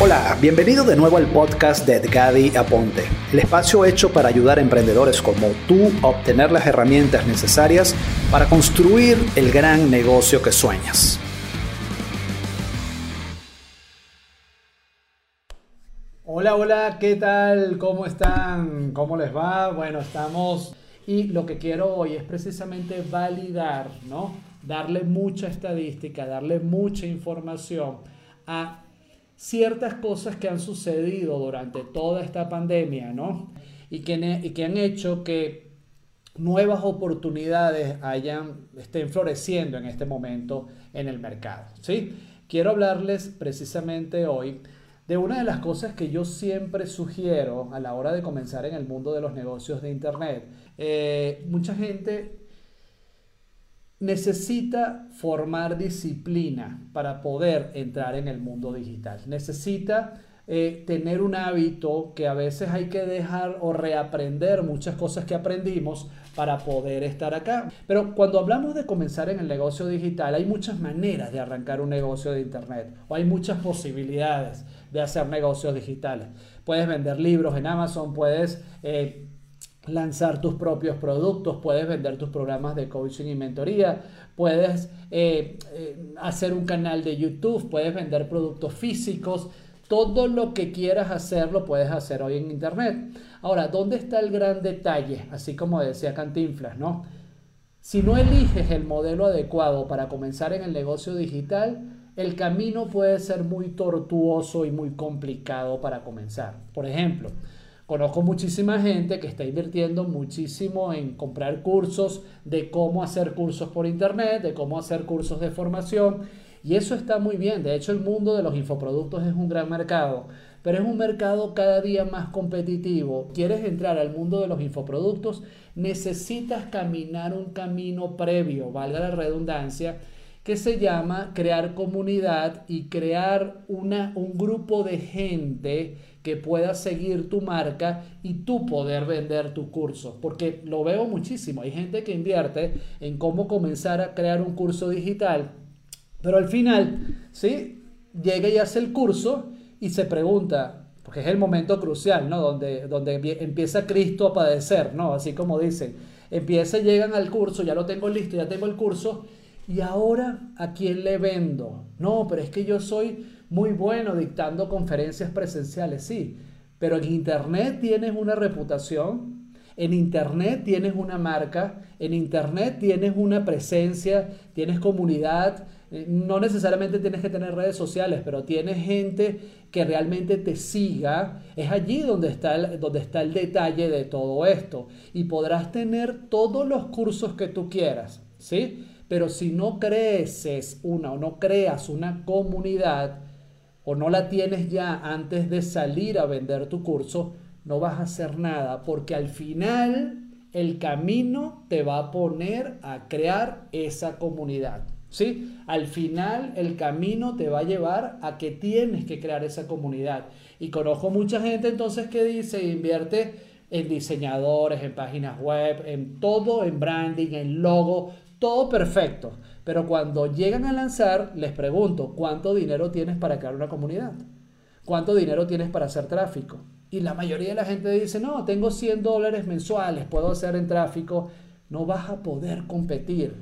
Hola, bienvenido de nuevo al podcast de Edgadi Aponte, el espacio hecho para ayudar a emprendedores como tú a obtener las herramientas necesarias para construir el gran negocio que sueñas. Hola, hola, ¿qué tal? ¿Cómo están? ¿Cómo les va? Bueno, estamos y lo que quiero hoy es precisamente validar, ¿no? Darle mucha estadística, darle mucha información a ciertas cosas que han sucedido durante toda esta pandemia, ¿no? Y que, y que han hecho que nuevas oportunidades hayan, estén floreciendo en este momento en el mercado, ¿sí? Quiero hablarles precisamente hoy de una de las cosas que yo siempre sugiero a la hora de comenzar en el mundo de los negocios de Internet. Eh, mucha gente necesita formar disciplina para poder entrar en el mundo digital. Necesita eh, tener un hábito que a veces hay que dejar o reaprender muchas cosas que aprendimos para poder estar acá. Pero cuando hablamos de comenzar en el negocio digital, hay muchas maneras de arrancar un negocio de Internet o hay muchas posibilidades de hacer negocios digitales. Puedes vender libros en Amazon, puedes... Eh, lanzar tus propios productos, puedes vender tus programas de coaching y mentoría, puedes eh, eh, hacer un canal de YouTube, puedes vender productos físicos, todo lo que quieras hacer lo puedes hacer hoy en Internet. Ahora, ¿dónde está el gran detalle? Así como decía Cantinflas, ¿no? Si no eliges el modelo adecuado para comenzar en el negocio digital, el camino puede ser muy tortuoso y muy complicado para comenzar. Por ejemplo, Conozco muchísima gente que está invirtiendo muchísimo en comprar cursos de cómo hacer cursos por internet, de cómo hacer cursos de formación. Y eso está muy bien. De hecho, el mundo de los infoproductos es un gran mercado, pero es un mercado cada día más competitivo. ¿Quieres entrar al mundo de los infoproductos? Necesitas caminar un camino previo, valga la redundancia, que se llama crear comunidad y crear una, un grupo de gente que pueda seguir tu marca y tú poder vender tu curso. Porque lo veo muchísimo. Hay gente que invierte en cómo comenzar a crear un curso digital, pero al final, ¿sí? Llega y hace el curso y se pregunta, porque es el momento crucial, ¿no? Donde, donde empieza Cristo a padecer, ¿no? Así como dicen. Empieza, llegan al curso, ya lo tengo listo, ya tengo el curso, y ahora a quién le vendo. No, pero es que yo soy muy bueno dictando conferencias presenciales, sí, pero en Internet tienes una reputación, en Internet tienes una marca, en Internet tienes una presencia, tienes comunidad, eh, no necesariamente tienes que tener redes sociales, pero tienes gente que realmente te siga, es allí donde está, el, donde está el detalle de todo esto. Y podrás tener todos los cursos que tú quieras, ¿sí? Pero si no creces una o no creas una comunidad, o no la tienes ya antes de salir a vender tu curso, no vas a hacer nada porque al final el camino te va a poner a crear esa comunidad. ¿Sí? Al final el camino te va a llevar a que tienes que crear esa comunidad. Y conozco mucha gente entonces que dice, invierte en diseñadores, en páginas web, en todo, en branding, en logo, todo perfecto. Pero cuando llegan a lanzar, les pregunto, ¿cuánto dinero tienes para crear una comunidad? ¿Cuánto dinero tienes para hacer tráfico? Y la mayoría de la gente dice, no, tengo 100 dólares mensuales, puedo hacer en tráfico. No vas a poder competir,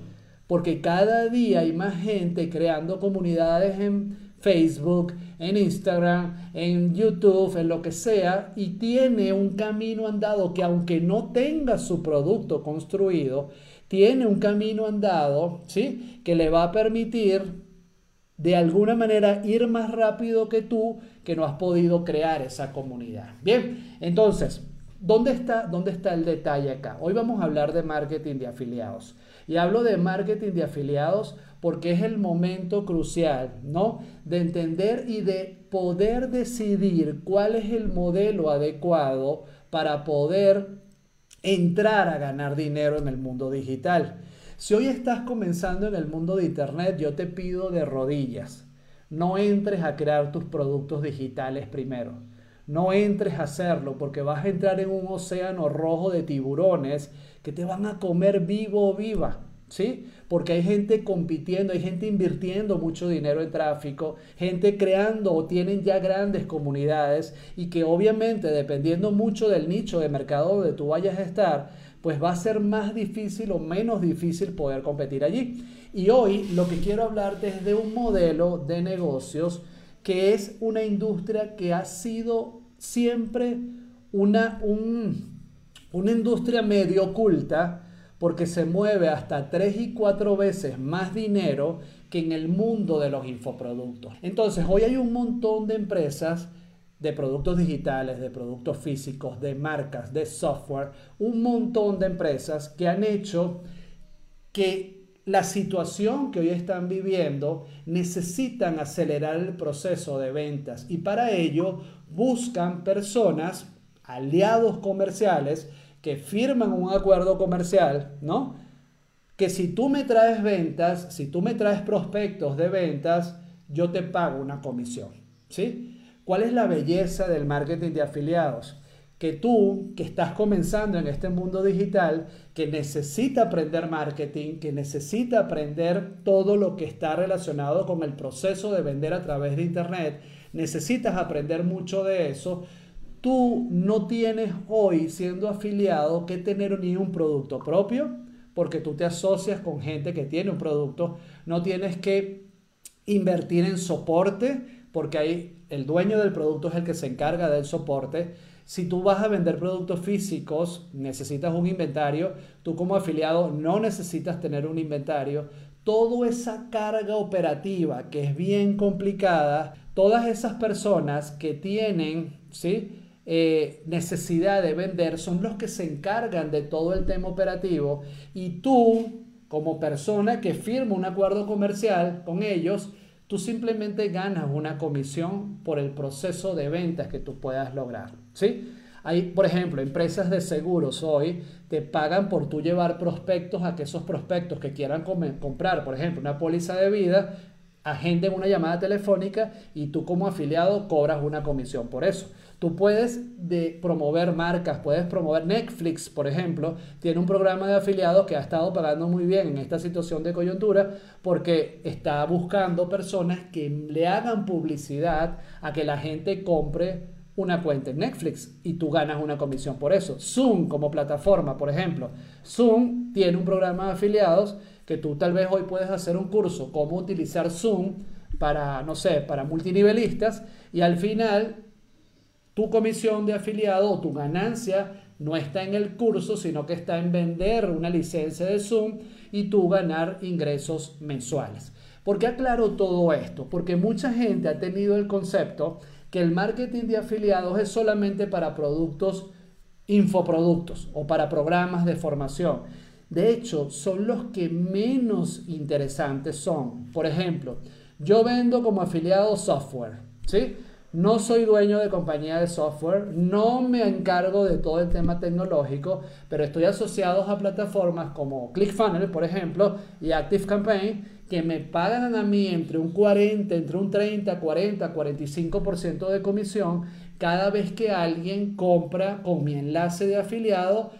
porque cada día hay más gente creando comunidades en Facebook, en Instagram, en YouTube, en lo que sea, y tiene un camino andado que aunque no tenga su producto construido, tiene un camino andado, ¿sí? Que le va a permitir de alguna manera ir más rápido que tú que no has podido crear esa comunidad. Bien, entonces, ¿dónde está, ¿dónde está el detalle acá? Hoy vamos a hablar de marketing de afiliados. Y hablo de marketing de afiliados porque es el momento crucial, ¿no? De entender y de poder decidir cuál es el modelo adecuado para poder entrar a ganar dinero en el mundo digital. Si hoy estás comenzando en el mundo de Internet, yo te pido de rodillas, no entres a crear tus productos digitales primero. No entres a hacerlo porque vas a entrar en un océano rojo de tiburones que te van a comer vivo o viva. ¿Sí? Porque hay gente compitiendo, hay gente invirtiendo mucho dinero en tráfico, gente creando o tienen ya grandes comunidades y que obviamente dependiendo mucho del nicho de mercado donde tú vayas a estar, pues va a ser más difícil o menos difícil poder competir allí. Y hoy lo que quiero hablarte es de un modelo de negocios que es una industria que ha sido siempre una, una industria medio oculta porque se mueve hasta tres y cuatro veces más dinero que en el mundo de los infoproductos. Entonces, hoy hay un montón de empresas de productos digitales, de productos físicos, de marcas, de software, un montón de empresas que han hecho que la situación que hoy están viviendo necesitan acelerar el proceso de ventas y para ello buscan personas, aliados comerciales, que firman un acuerdo comercial, ¿no? Que si tú me traes ventas, si tú me traes prospectos de ventas, yo te pago una comisión, ¿sí? ¿Cuál es la belleza del marketing de afiliados? Que tú, que estás comenzando en este mundo digital, que necesita aprender marketing, que necesita aprender todo lo que está relacionado con el proceso de vender a través de Internet, necesitas aprender mucho de eso, tú no tienes hoy siendo afiliado que tener ni un producto propio, porque tú te asocias con gente que tiene un producto, no tienes que invertir en soporte, porque ahí el dueño del producto es el que se encarga del soporte. Si tú vas a vender productos físicos, necesitas un inventario. Tú como afiliado no necesitas tener un inventario. Toda esa carga operativa que es bien complicada, todas esas personas que tienen, ¿sí? Eh, necesidad de vender son los que se encargan de todo el tema operativo y tú, como persona que firma un acuerdo comercial con ellos, tú simplemente ganas una comisión por el proceso de ventas que tú puedas lograr. ¿sí? Hay, por ejemplo, empresas de seguros hoy te pagan por tú llevar prospectos a que esos prospectos que quieran comprar, por ejemplo, una póliza de vida, agenden una llamada telefónica y tú como afiliado cobras una comisión por eso. Tú puedes de promover marcas, puedes promover Netflix, por ejemplo, tiene un programa de afiliados que ha estado pagando muy bien en esta situación de coyuntura porque está buscando personas que le hagan publicidad a que la gente compre una cuenta en Netflix y tú ganas una comisión por eso. Zoom como plataforma, por ejemplo. Zoom tiene un programa de afiliados que tú tal vez hoy puedes hacer un curso, cómo utilizar Zoom para, no sé, para multinivelistas y al final tu comisión de afiliado o tu ganancia no está en el curso, sino que está en vender una licencia de Zoom y tú ganar ingresos mensuales. ¿Por qué aclaro todo esto? Porque mucha gente ha tenido el concepto que el marketing de afiliados es solamente para productos, infoproductos o para programas de formación. De hecho, son los que menos interesantes son. Por ejemplo, yo vendo como afiliado software, ¿sí? No soy dueño de compañía de software, no me encargo de todo el tema tecnológico, pero estoy asociado a plataformas como ClickFunnels, por ejemplo, y ActiveCampaign, que me pagan a mí entre un 40, entre un 30, 40, 45% de comisión cada vez que alguien compra con mi enlace de afiliado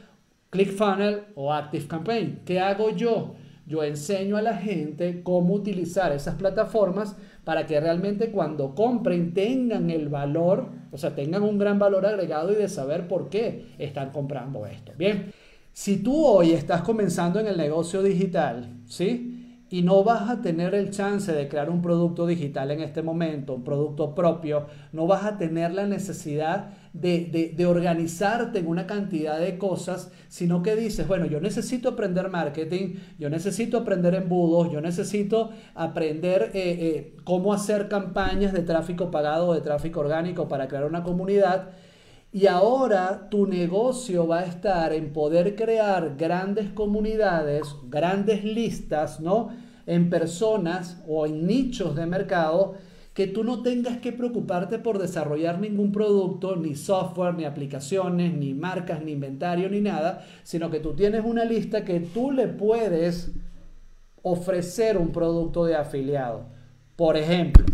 ClickFunnels o ActiveCampaign. ¿Qué hago yo? Yo enseño a la gente cómo utilizar esas plataformas para que realmente cuando compren tengan el valor, o sea, tengan un gran valor agregado y de saber por qué están comprando esto. Bien, si tú hoy estás comenzando en el negocio digital, ¿sí? y no vas a tener el chance de crear un producto digital en este momento, un producto propio, no vas a tener la necesidad de, de, organizarte en una cantidad de cosas, sino que dices, bueno, yo necesito aprender marketing, yo necesito aprender embudos, yo necesito aprender eh, eh, cómo hacer campañas de tráfico pagado de tráfico orgánico para crear una comunidad. Y ahora tu negocio va a estar en poder crear grandes comunidades, grandes listas, ¿no? En personas o en nichos de mercado que tú no tengas que preocuparte por desarrollar ningún producto, ni software, ni aplicaciones, ni marcas, ni inventario, ni nada, sino que tú tienes una lista que tú le puedes ofrecer un producto de afiliado. Por ejemplo,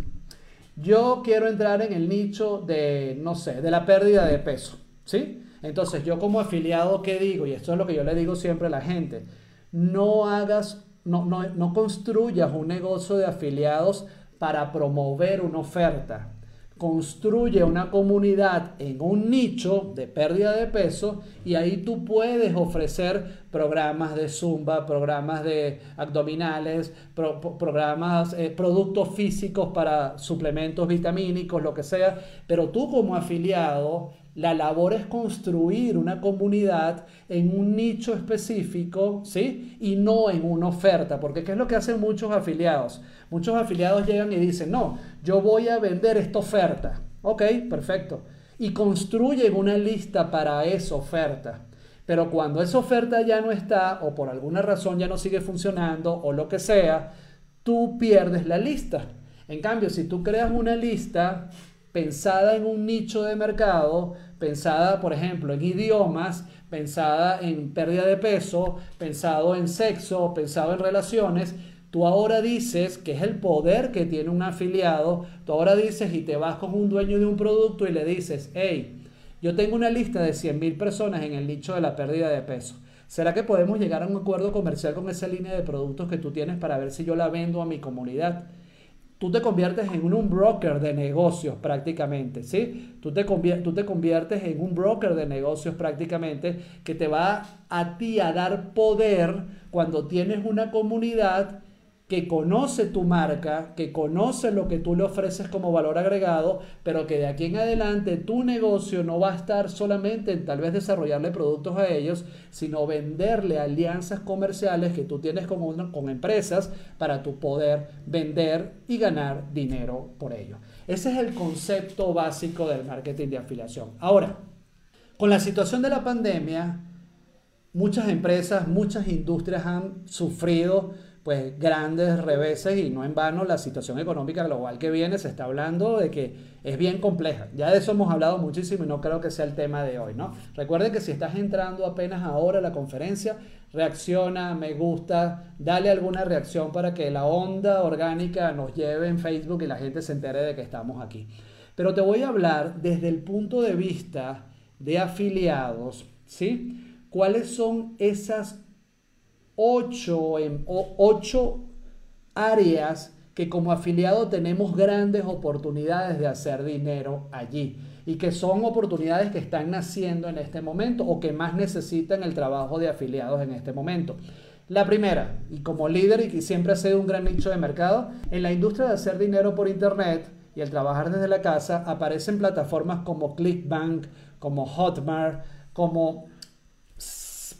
yo quiero entrar en el nicho de, no sé, de la pérdida de peso, ¿sí? Entonces yo como afiliado, ¿qué digo? Y esto es lo que yo le digo siempre a la gente. no hagas, no, no, no construyas un negocio de afiliados para promover una oferta. Construye una comunidad en un nicho de pérdida de peso y ahí tú puedes ofrecer programas de zumba, programas de abdominales, programas, eh, productos físicos para suplementos vitamínicos, lo que sea, pero tú como afiliado la labor es construir una comunidad en un nicho específico, ¿sí? Y no en una oferta, porque ¿qué es lo que hacen muchos afiliados? Muchos afiliados llegan y dicen, no, yo voy a vender esta oferta. Ok, perfecto. Y construyen una lista para esa oferta. Pero cuando esa oferta ya no está o por alguna razón ya no sigue funcionando o lo que sea, tú pierdes la lista. En cambio, si tú creas una lista pensada en un nicho de mercado, pensada, por ejemplo, en idiomas, pensada en pérdida de peso, pensado en sexo, pensado en relaciones, tú ahora dices que es el poder que tiene un afiliado, tú ahora dices y te vas con un dueño de un producto y le dices, hey, yo tengo una lista de 100.000 personas en el nicho de la pérdida de peso. ¿Será que podemos llegar a un acuerdo comercial con esa línea de productos que tú tienes para ver si yo la vendo a mi comunidad? Tú te conviertes en un broker de negocios prácticamente, ¿sí? Tú te, tú te conviertes en un broker de negocios prácticamente que te va a ti a dar poder cuando tienes una comunidad que conoce tu marca, que conoce lo que tú le ofreces como valor agregado, pero que de aquí en adelante tu negocio no va a estar solamente en tal vez desarrollarle productos a ellos, sino venderle alianzas comerciales que tú tienes con, con empresas para tu poder vender y ganar dinero por ello. Ese es el concepto básico del marketing de afiliación. Ahora, con la situación de la pandemia, muchas empresas, muchas industrias han sufrido pues grandes reveses y no en vano la situación económica global que viene se está hablando de que es bien compleja. Ya de eso hemos hablado muchísimo y no creo que sea el tema de hoy, ¿no? Recuerden que si estás entrando apenas ahora a la conferencia, reacciona, me gusta, dale alguna reacción para que la onda orgánica nos lleve en Facebook y la gente se entere de que estamos aquí. Pero te voy a hablar desde el punto de vista de afiliados, ¿sí? ¿Cuáles son esas ocho, en, ocho áreas que como afiliado tenemos grandes oportunidades de hacer dinero allí y que son oportunidades que están naciendo en este momento o que más necesitan el trabajo de afiliados en este momento. La primera, y como líder y que siempre ha sido un gran nicho de mercado, en la industria de hacer dinero por Internet y el trabajar desde la casa, aparecen plataformas como ClickBank, como Hotmart, como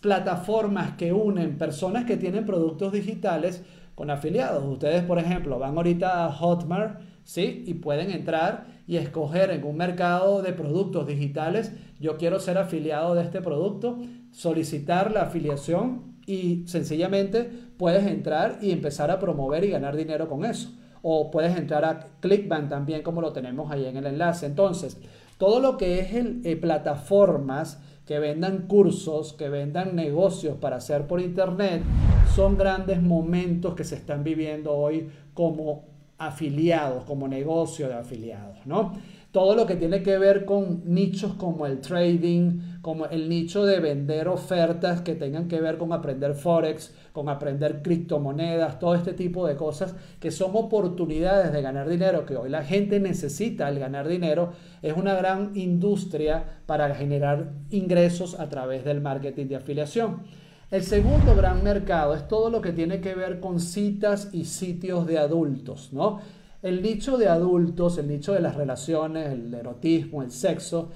plataformas que unen personas que tienen productos digitales con afiliados. Ustedes, por ejemplo, van ahorita a Hotmart, ¿sí? Y pueden entrar y escoger en un mercado de productos digitales, yo quiero ser afiliado de este producto, solicitar la afiliación y sencillamente puedes entrar y empezar a promover y ganar dinero con eso. O puedes entrar a Clickbank también como lo tenemos ahí en el enlace. Entonces, todo lo que es el, eh, plataformas que vendan cursos, que vendan negocios para hacer por internet, son grandes momentos que se están viviendo hoy como afiliados, como negocio de afiliados, ¿no? Todo lo que tiene que ver con nichos como el trading, como el nicho de vender ofertas que tengan que ver con aprender forex, con aprender criptomonedas, todo este tipo de cosas que son oportunidades de ganar dinero, que hoy la gente necesita el ganar dinero, es una gran industria para generar ingresos a través del marketing de afiliación. El segundo gran mercado es todo lo que tiene que ver con citas y sitios de adultos, ¿no? El nicho de adultos, el nicho de las relaciones, el erotismo, el sexo,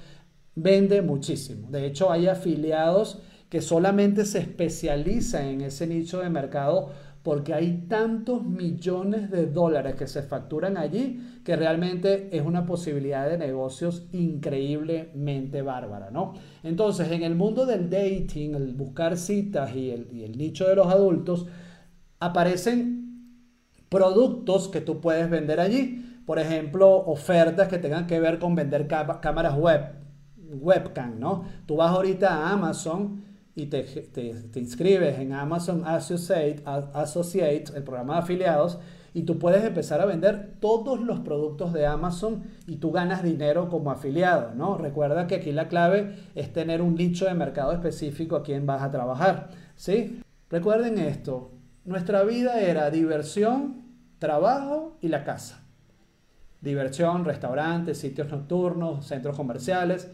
vende muchísimo. De hecho, hay afiliados que solamente se especializan en ese nicho de mercado porque hay tantos millones de dólares que se facturan allí que realmente es una posibilidad de negocios increíblemente bárbara, ¿no? Entonces, en el mundo del dating, el buscar citas y el, y el nicho de los adultos, aparecen productos que tú puedes vender allí. Por ejemplo, ofertas que tengan que ver con vender cámaras web, webcam, ¿no? Tú vas ahorita a Amazon y te, te, inscribes en Amazon Associate, Associate, el programa de afiliados, y tú puedes empezar a vender todos los productos de Amazon y tú ganas dinero como afiliado, ¿no? Recuerda que aquí la clave es tener un nicho de mercado específico a quien vas a trabajar, ¿sí? Recuerden esto, nuestra vida era diversión, trabajo y la casa. Diversión, restaurantes, sitios nocturnos, centros comerciales,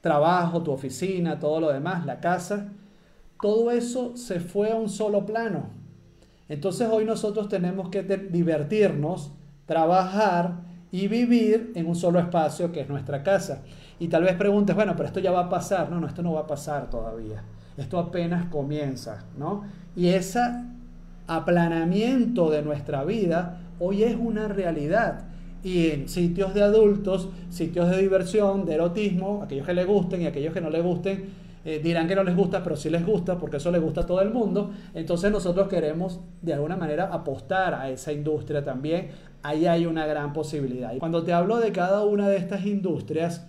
trabajo, tu oficina, todo lo demás, la casa. Todo eso se fue a un solo plano. Entonces hoy nosotros tenemos que divertirnos, trabajar y vivir en un solo espacio que es nuestra casa. Y tal vez preguntes, bueno, pero esto ya va a pasar. No, no, esto no va a pasar todavía. Esto apenas comienza, ¿no? Y ese aplanamiento de nuestra vida hoy es una realidad. Y en sitios de adultos, sitios de diversión, de erotismo, aquellos que les gusten y aquellos que no les gusten, eh, dirán que no les gusta, pero sí les gusta, porque eso les gusta a todo el mundo. Entonces nosotros queremos de alguna manera apostar a esa industria también. Ahí hay una gran posibilidad. Y cuando te hablo de cada una de estas industrias,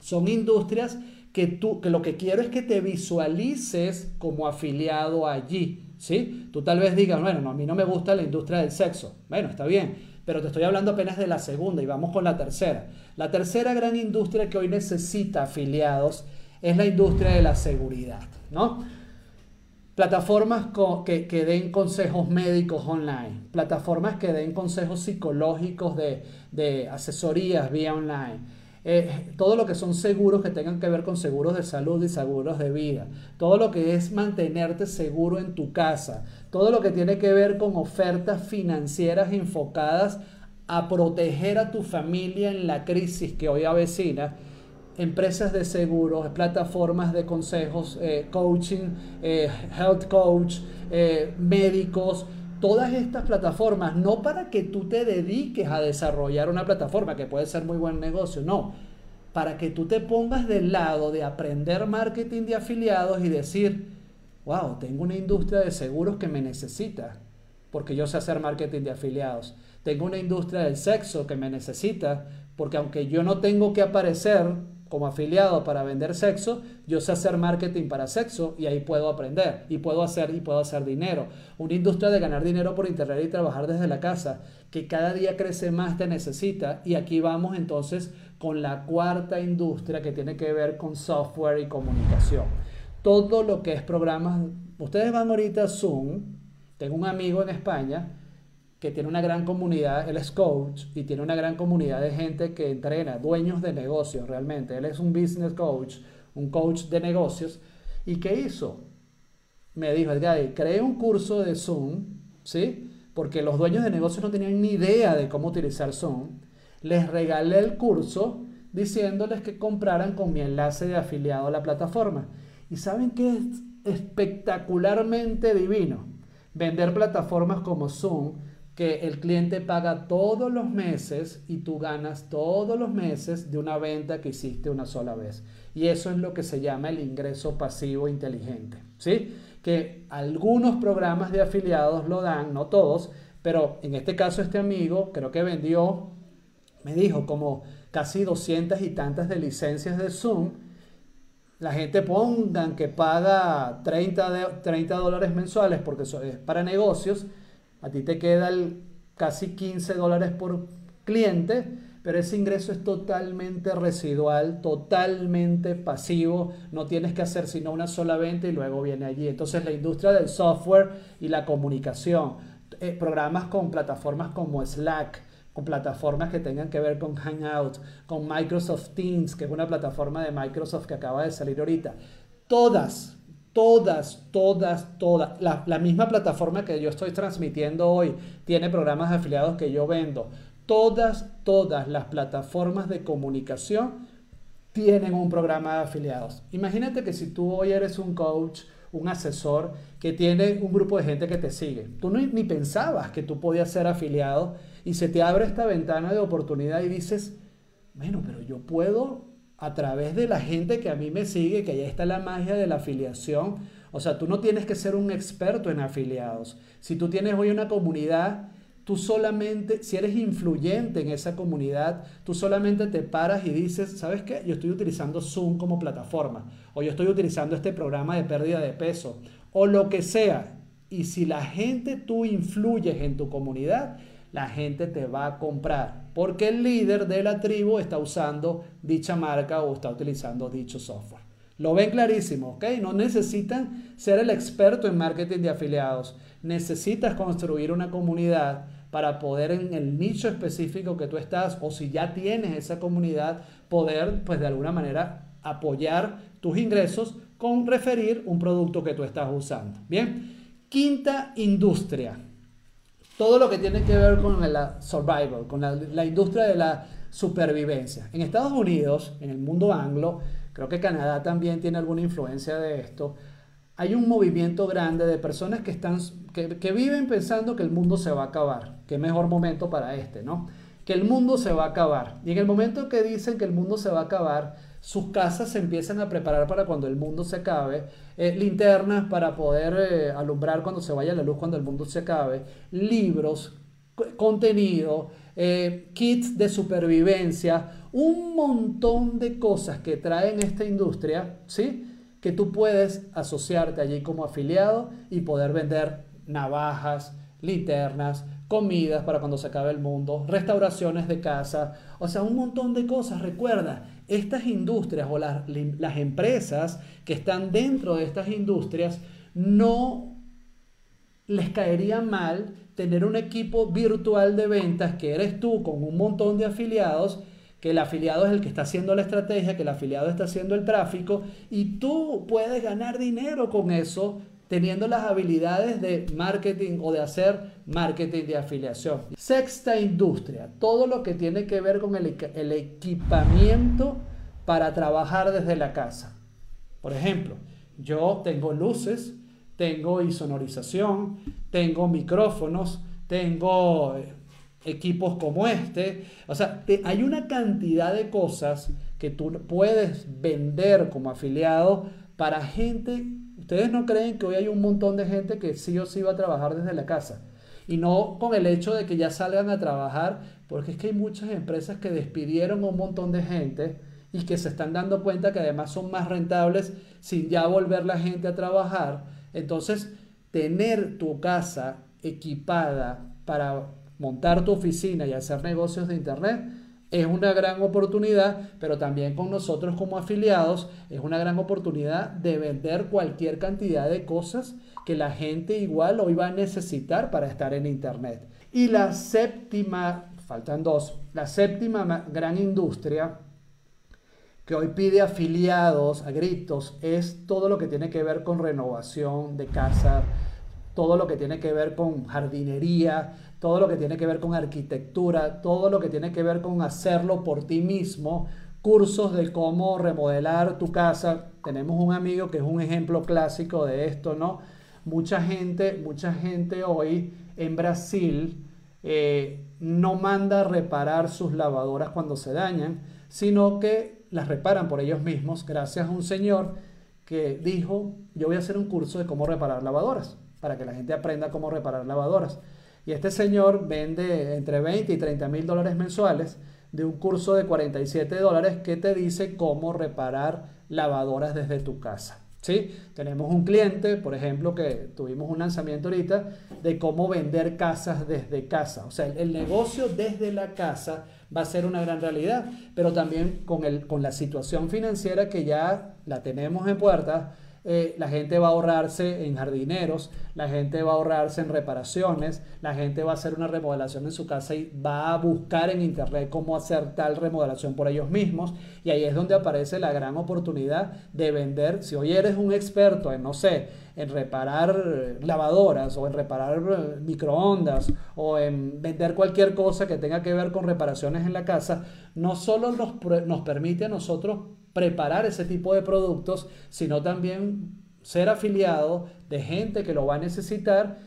son industrias que tú, que lo que quiero es que te visualices como afiliado allí. ¿Sí? Tú tal vez digas, bueno, no, a mí no me gusta la industria del sexo. Bueno, está bien, pero te estoy hablando apenas de la segunda y vamos con la tercera. La tercera gran industria que hoy necesita afiliados es la industria de la seguridad, ¿no? Plataformas que, que, den consejos médicos online, plataformas que den consejos psicológicos de, de asesorías vía online, eh, todo lo que son seguros que tengan que ver con seguros de salud y seguros de vida, todo lo que es mantenerte seguro en tu casa, todo lo que tiene que ver con ofertas financieras enfocadas a proteger a tu familia en la crisis que hoy avecina, empresas de seguros, plataformas de consejos, eh, coaching, eh, health coach, médicos, todas estas plataformas, no para que tú te dediques a desarrollar una plataforma, que puede ser muy buen negocio, no, para que tú te pongas del lado de aprender marketing de afiliados y decir, wow, tengo una industria de seguros que me necesita, porque yo sé hacer marketing de afiliados. Tengo una industria del sexo que me necesita, porque aunque yo no tengo que aparecer como afiliado para vender sexo, yo sé hacer marketing para sexo y ahí puedo aprender y puedo hacer y puedo hacer dinero. Una industria de ganar dinero por internet y trabajar desde la casa que cada día crece más te necesita y aquí vamos entonces con la cuarta industria que tiene que ver con software y comunicación. Todo lo que es programas, ustedes van ahorita a Zoom, tengo un amigo en España que tiene una gran comunidad, él es coach y tiene una gran comunidad de gente que entrena, dueños de negocios realmente. Él es un business coach, un coach de negocios. ¿Y qué hizo? Me dijo, Edgar, creé un curso de Zoom, ¿sí? Porque los dueños de negocios no tenían ni idea de cómo utilizar Zoom. Les regalé el curso diciéndoles que compraran con mi enlace de afiliado a la plataforma. ¿Y saben qué es espectacularmente divino? Vender plataformas como Zoom que el cliente paga todos los meses y tú ganas todos los meses de una venta que hiciste una sola vez. Y eso es lo que se llama el ingreso pasivo inteligente. ¿Sí? Que algunos programas de afiliados lo dan, no todos, pero en este caso este amigo creo que vendió, me dijo, como casi 200 y tantas de licencias de Zoom. La gente pongan que paga 30, 30 dólares mensuales porque eso es para negocios a ti te queda el casi 15 dólares por cliente, pero ese ingreso es totalmente residual, totalmente pasivo, no tienes que hacer sino una sola venta y luego viene allí. Entonces la industria del software y la comunicación, eh, programas con plataformas como Slack, con plataformas que tengan que ver con Hangout, con Microsoft Teams, que es una plataforma de Microsoft que acaba de salir ahorita, todas todas, todas, todas, la, misma plataforma que yo estoy transmitiendo hoy tiene programas de afiliados que yo vendo. Todas, todas las plataformas de comunicación tienen un programa de afiliados. Imagínate que si tú hoy eres un coach, un asesor que tiene un grupo de gente que te sigue, tú ni, ni pensabas que tú podías ser afiliado y se te abre esta ventana de oportunidad y dices, bueno, pero yo puedo a través de la gente que a mí me sigue, que ya está la magia de la afiliación. O sea, tú no tienes que ser un experto en afiliados. Si tú tienes hoy una comunidad, tú solamente, si eres influyente en esa comunidad, tú solamente te paras y dices, ¿sabes qué? Yo estoy utilizando Zoom como plataforma, o yo estoy utilizando este programa de pérdida de peso, o lo que sea. Y si la gente tú influyes en tu comunidad, la gente te va a comprar, porque el líder de la tribu está usando dicha marca o está utilizando dicho software. Lo ven clarísimo, ¿ok? No necesitan ser el experto en marketing de afiliados. Necesitas construir una comunidad para poder en el nicho específico que tú estás o si ya tienes esa comunidad, poder pues de alguna manera apoyar tus ingresos con referir un producto que tú estás usando. Bien, quinta industria. Todo lo que tiene que ver con la survival, con la, industria de la supervivencia. En Estados Unidos, en el mundo anglo, creo que Canadá también tiene alguna influencia de esto, hay un movimiento grande de personas que, están, que, viven pensando que el mundo se va a acabar. Qué mejor momento para este, ¿no? Que el mundo se va a acabar. Y en el momento que dicen que el mundo se va a acabar, sus casas se empiezan a preparar para cuando el mundo se acabe, eh, linternas para poder eh, alumbrar cuando se vaya la luz, cuando el mundo se acabe, libros, contenido, eh, kits de supervivencia, un montón de cosas que traen esta industria, ¿sí? Que tú puedes asociarte allí como afiliado y poder vender navajas, linternas, comidas para cuando se acabe el mundo, restauraciones de casa, o sea, un montón de cosas. Recuerda, estas industrias o las, las empresas que están dentro de estas industrias no les caería mal tener un equipo virtual de ventas que eres tú con un montón de afiliados, que el afiliado es el que está haciendo la estrategia, que el afiliado está haciendo el tráfico y tú puedes ganar dinero con eso teniendo las habilidades de marketing o de hacer marketing de afiliación. Sexta industria, todo lo que tiene que ver con el, equipamiento para trabajar desde la casa. Por ejemplo, yo tengo luces, tengo insonorización, tengo micrófonos, tengo eh, equipos como este. O sea, hay una cantidad de cosas que tú puedes vender como afiliado para gente. Ustedes no creen que hoy hay un montón de gente que sí o sí va a trabajar desde la casa. Y no con el hecho de que ya salgan a trabajar, porque es que hay muchas empresas que despidieron a un montón de gente y que se están dando cuenta que además son más rentables sin ya volver la gente a trabajar. Entonces, tener tu casa equipada para montar tu oficina y hacer negocios de Internet es una gran oportunidad, pero también con nosotros como afiliados es una gran oportunidad de vender cualquier cantidad de cosas que la gente igual hoy va a necesitar para estar en Internet. Y la séptima, faltan dos, la séptima gran industria que hoy pide afiliados a gritos es todo lo que tiene que ver con renovación de casa, todo lo que tiene que ver con jardinería, todo lo que tiene que ver con arquitectura, todo lo que tiene que ver con hacerlo por ti mismo, cursos de cómo remodelar tu casa. Tenemos un amigo que es un ejemplo clásico de esto, ¿no? Mucha gente, mucha gente hoy en Brasil eh, no manda reparar sus lavadoras cuando se dañan, sino que las reparan por ellos mismos gracias a un señor que dijo, yo voy a hacer un curso de cómo reparar lavadoras, para que la gente aprenda cómo reparar lavadoras. Y este señor vende entre 20 y 30 mil dólares mensuales de un curso de 47 dólares que te dice cómo reparar lavadoras desde tu casa. ¿Sí? Tenemos un cliente, por ejemplo, que tuvimos un lanzamiento ahorita de cómo vender casas desde casa. O sea, el negocio desde la casa va a ser una gran realidad, pero también con, el, con la situación financiera que ya la tenemos en puerta, eh, la gente va a ahorrarse en jardineros, la gente va a ahorrarse en reparaciones, la gente va a hacer una remodelación en su casa y va a buscar en internet cómo hacer tal remodelación por ellos mismos. Y ahí es donde aparece la gran oportunidad de vender. Si hoy eres un experto en, no sé, en reparar lavadoras o en reparar eh, microondas o en vender cualquier cosa que tenga que ver con reparaciones en la casa, no solo nos, nos permite a nosotros preparar ese tipo de productos, sino también ser afiliado de gente que lo va a necesitar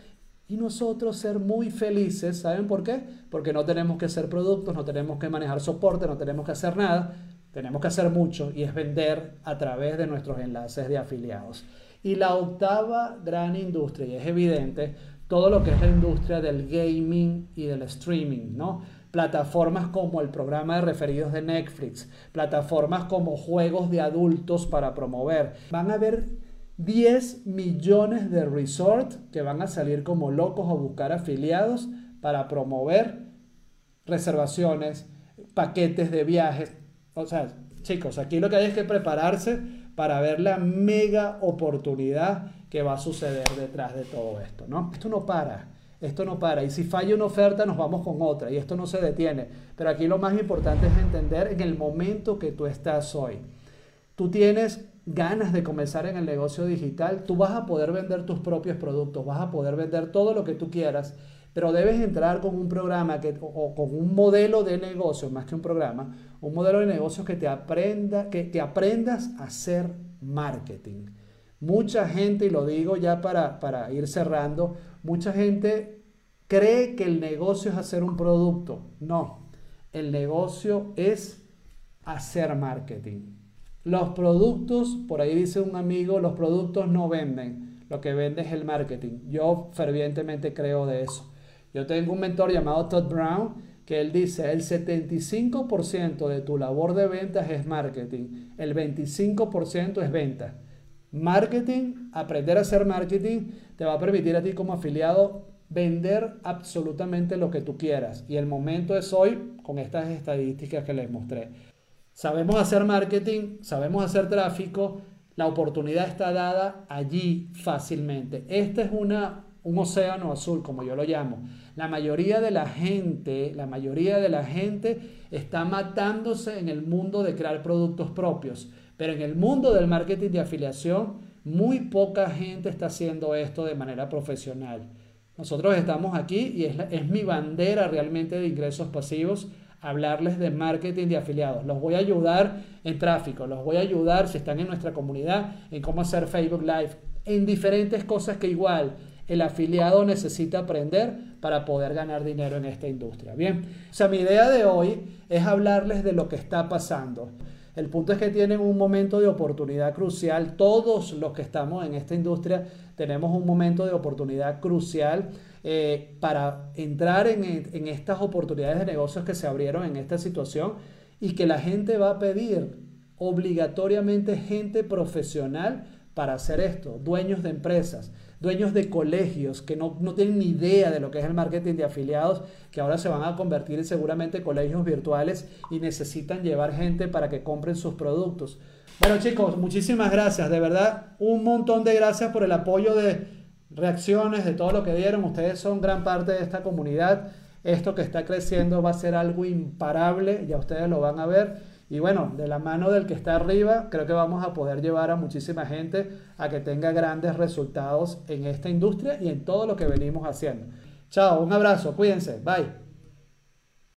y nosotros ser muy felices. ¿Saben por qué? Porque no tenemos que hacer productos, no tenemos que manejar soporte, no tenemos que hacer nada. Tenemos que hacer mucho y es vender a través de nuestros enlaces de afiliados. Y la octava gran industria, y es evidente, todo lo que es la industria del gaming y del streaming, ¿no? Plataformas como el programa de referidos de Netflix, plataformas como juegos de adultos para promover. Van a haber 10 millones de resorts que van a salir como locos a buscar afiliados para promover reservaciones, paquetes de viajes. O sea, chicos, aquí lo que hay es que prepararse para ver la mega oportunidad que va a suceder detrás de todo esto, ¿no? Esto no para. Esto no para. Y si falla una oferta, nos vamos con otra. Y esto no se detiene. Pero aquí lo más importante es entender en el momento que tú estás hoy. Tú tienes ganas de comenzar en el negocio digital, tú vas a poder vender tus propios productos, vas a poder vender todo lo que tú quieras, pero debes entrar con un programa que, o con un modelo de negocio, más que un programa, un modelo de negocio que te, aprenda, que te aprendas a hacer marketing. Mucha gente, y lo digo ya para, para ir cerrando, mucha gente cree que el negocio es hacer un producto. No, el negocio es hacer marketing. Los productos, por ahí dice un amigo, los productos no venden, lo que vende es el marketing. Yo fervientemente creo de eso. Yo tengo un mentor llamado Todd Brown que él dice, el 75% de tu labor de ventas es marketing, el 25% es venta. Marketing, aprender a hacer marketing, te va a permitir a ti como afiliado vender absolutamente lo que tú quieras. Y el momento es hoy con estas estadísticas que les mostré. Sabemos hacer marketing, sabemos hacer tráfico, la oportunidad está dada allí fácilmente. Este es una, un océano azul, como yo lo llamo. La mayoría de la gente, la mayoría de la gente está matándose en el mundo de crear productos propios. Pero en el mundo del marketing de afiliación, muy poca gente está haciendo esto de manera profesional. Nosotros estamos aquí y es, es mi bandera realmente de ingresos pasivos hablarles de marketing de afiliados. Los voy a ayudar en tráfico, los voy a ayudar si están en nuestra comunidad, en cómo hacer Facebook Live, en diferentes cosas que igual el afiliado necesita aprender para poder ganar dinero en esta industria. Bien, o sea, mi idea de hoy es hablarles de lo que está pasando. El punto es que tienen un momento de oportunidad crucial. Todos los que estamos en esta industria tenemos un momento de oportunidad crucial eh, para entrar en, en estas oportunidades de negocios que se abrieron en esta situación y que la gente va a pedir obligatoriamente gente profesional para hacer esto, dueños de empresas dueños de colegios que no, tienen ni idea de lo que es el marketing de afiliados, que ahora se van a convertir en seguramente colegios virtuales y necesitan llevar gente para que compren sus productos. Bueno chicos, muchísimas gracias, de verdad, un montón de gracias por el apoyo de reacciones, de todo lo que dieron. Ustedes son gran parte de esta comunidad. Esto que está creciendo va a ser algo imparable, ya ustedes lo van a ver. Y bueno, de la mano del que está arriba, creo que vamos a poder llevar a muchísima gente a que tenga grandes resultados en esta industria y en todo lo que venimos haciendo. Chao, un abrazo, cuídense, bye.